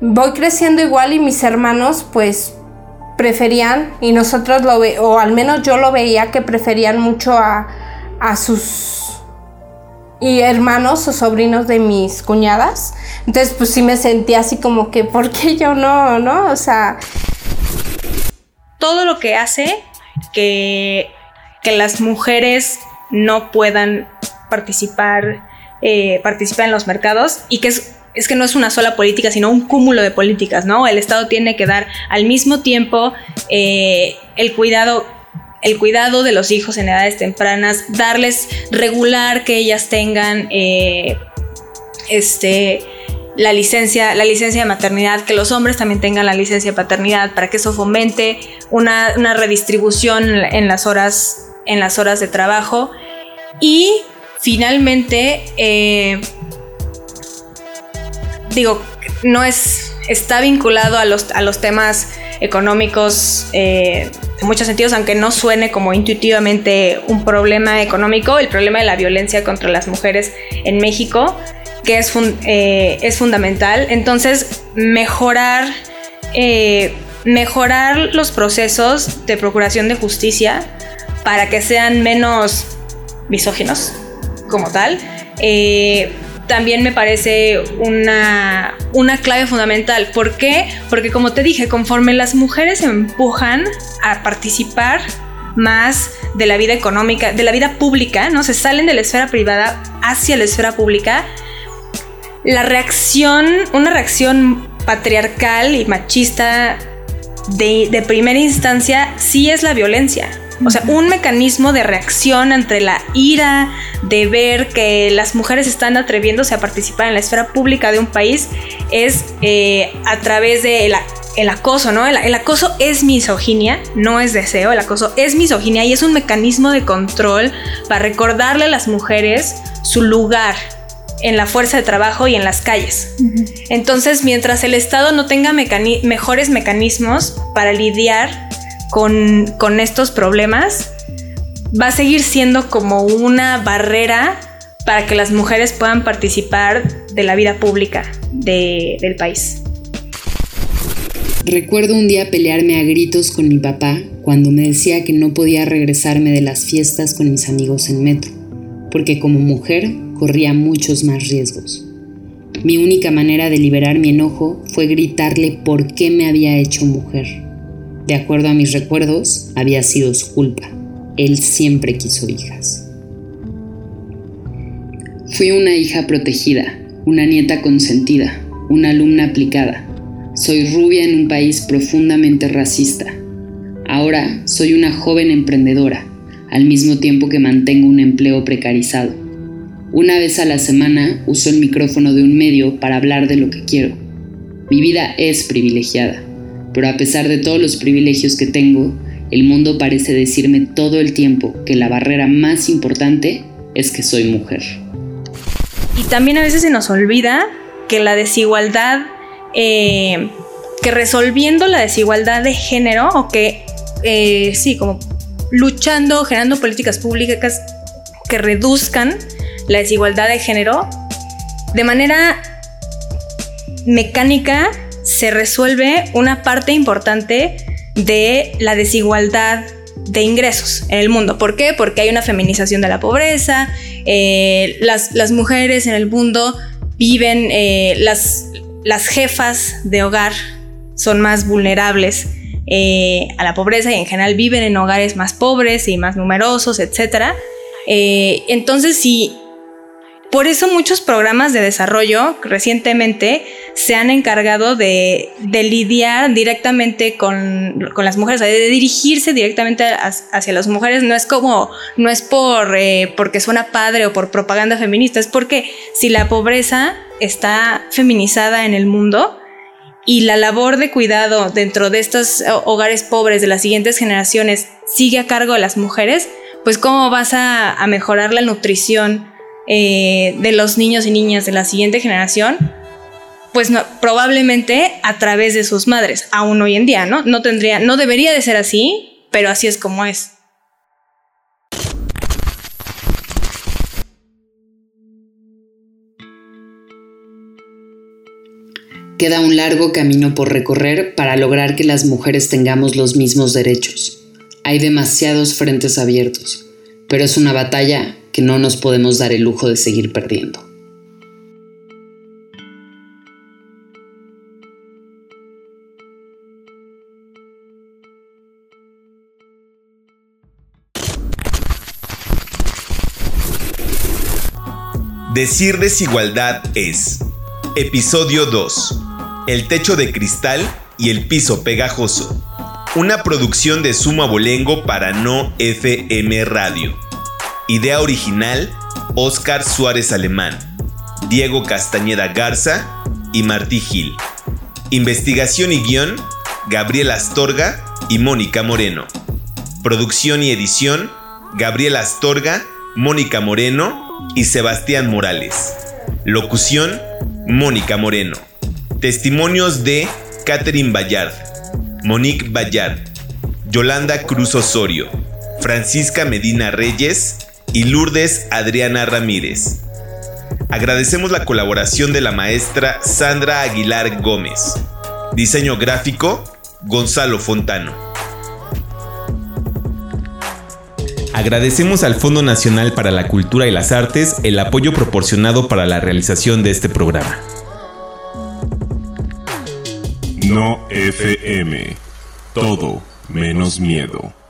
S3: Voy creciendo igual y mis hermanos pues preferían, y nosotros lo ve, o al menos yo lo veía que preferían mucho a, a sus y hermanos o sobrinos de mis cuñadas. Entonces pues sí me sentía así como que, ¿por qué yo no? ¿No? O sea...
S4: Todo lo que hace que, que las mujeres no puedan participar, eh, participar en los mercados y que es, es, que no es una sola política, sino un cúmulo de políticas, ¿no? El Estado tiene que dar al mismo tiempo eh, el cuidado el cuidado de los hijos en edades tempranas, darles regular que ellas tengan eh, este la licencia, la licencia de maternidad, que los hombres también tengan la licencia de paternidad, para que eso fomente una, redistribución en las horas, en las horas de trabajo y finalmente, eh, digo, no es, está vinculado a los, a los temas económicos eh, en muchos sentidos, aunque no suene como intuitivamente un problema económico, el problema de la violencia contra las mujeres en México, que es, eh, es fundamental. Entonces, mejorar, mejorar los procesos de procuración de justicia para que sean menos misóginos como tal. Eh, también me parece una, una clave fundamental. ¿Por qué? Porque como te dije, conforme las mujeres se empujan a participar más de la vida económica, de la vida pública, ¿no? Se salen de la esfera privada hacia la esfera pública. La reacción, una reacción patriarcal y machista de, de primera instancia sí es la violencia. O sea, un mecanismo de reacción entre la ira de ver que las mujeres están atreviéndose a participar en la esfera pública de un país es eh, a través del el acoso, ¿no? El, acoso es misoginia, no es deseo, el acoso es misoginia y es un mecanismo de control para recordarle a las mujeres su lugar en la fuerza de trabajo y en las calles. Entonces, mientras el Estado no tenga mejores mecanismos para lidiar con, estos problemas, va a seguir siendo como una barrera para que las mujeres puedan participar de la vida pública del país.
S2: Recuerdo un día pelearme a gritos con mi papá cuando me decía que no podía regresarme de las fiestas con mis amigos en metro, porque como mujer corría muchos más riesgos. Mi única manera de liberar mi enojo fue gritarle por qué me había hecho mujer. De acuerdo a mis recuerdos, había sido su culpa. Él siempre quiso hijas. Fui una hija protegida, una nieta consentida, una alumna aplicada. Soy rubia en un país profundamente racista. Ahora soy una joven emprendedora, al mismo tiempo que mantengo un empleo precarizado. Una vez a la semana uso el micrófono de un medio para hablar de lo que quiero. Mi vida es privilegiada pero a pesar de todos los privilegios que tengo, el mundo parece decirme todo el tiempo que la barrera más importante es que soy mujer.
S4: Y también a veces se nos olvida que la desigualdad, eh, que resolviendo la desigualdad de género, o que eh, sí, como luchando, generando políticas públicas que reduzcan la desigualdad de género, de manera mecánica se resuelve una parte importante de la desigualdad de ingresos en el mundo. ¿Por qué? Porque hay una feminización de la pobreza, eh, las, mujeres en el mundo viven, eh, las, las jefas de hogar son más vulnerables eh, a la pobreza y en general viven en hogares más pobres y más numerosos, etc. entonces, si por eso muchos programas de desarrollo recientemente se han encargado de, lidiar directamente con, las mujeres, de dirigirse directamente hacia las mujeres. No es como, no es por eh, porque suena padre o por propaganda feminista, es porque si la pobreza está feminizada en el mundo, y la labor de cuidado dentro de estos hogares pobres de las siguientes generaciones sigue a cargo de las mujeres, pues cómo vas a mejorar la nutrición eh, de los niños y niñas de la siguiente generación, pues probablemente a través de sus madres, aún hoy en día, ¿no? No tendría, no debería de ser así, pero así es como es.
S2: Queda un largo camino por recorrer para lograr que las mujeres tengamos los mismos derechos. Hay demasiados frentes abiertos, pero es una batalla que no nos podemos dar el lujo de seguir perdiendo.
S1: Decir desigualdad es Episodio 2. El techo de cristal y el piso pegajoso. Una producción de Suma Bolengo para No FM Radio. Idea original, Oscar Suárez Alemán, Diego Castañeda Garza y Martí Gil. Investigación y guion, Gabriel Astorga y Mónica Moreno. Producción y edición, Gabriel Astorga, Mónica Moreno y Sebastián Morales. Locución, Mónica Moreno. Testimonios de Catherine Bayard, Monique Bayard, Yolanda Cruz Osorio, Francisca Medina Reyes y Lourdes Adriana Ramírez. Agradecemos la colaboración de la maestra Sandra Aguilar Gómez. Diseño gráfico, Gonzalo Fontano. Agradecemos al Fondo Nacional para la Cultura y las Artes el apoyo proporcionado para la realización de este programa.
S12: No FM. Todo menos miedo.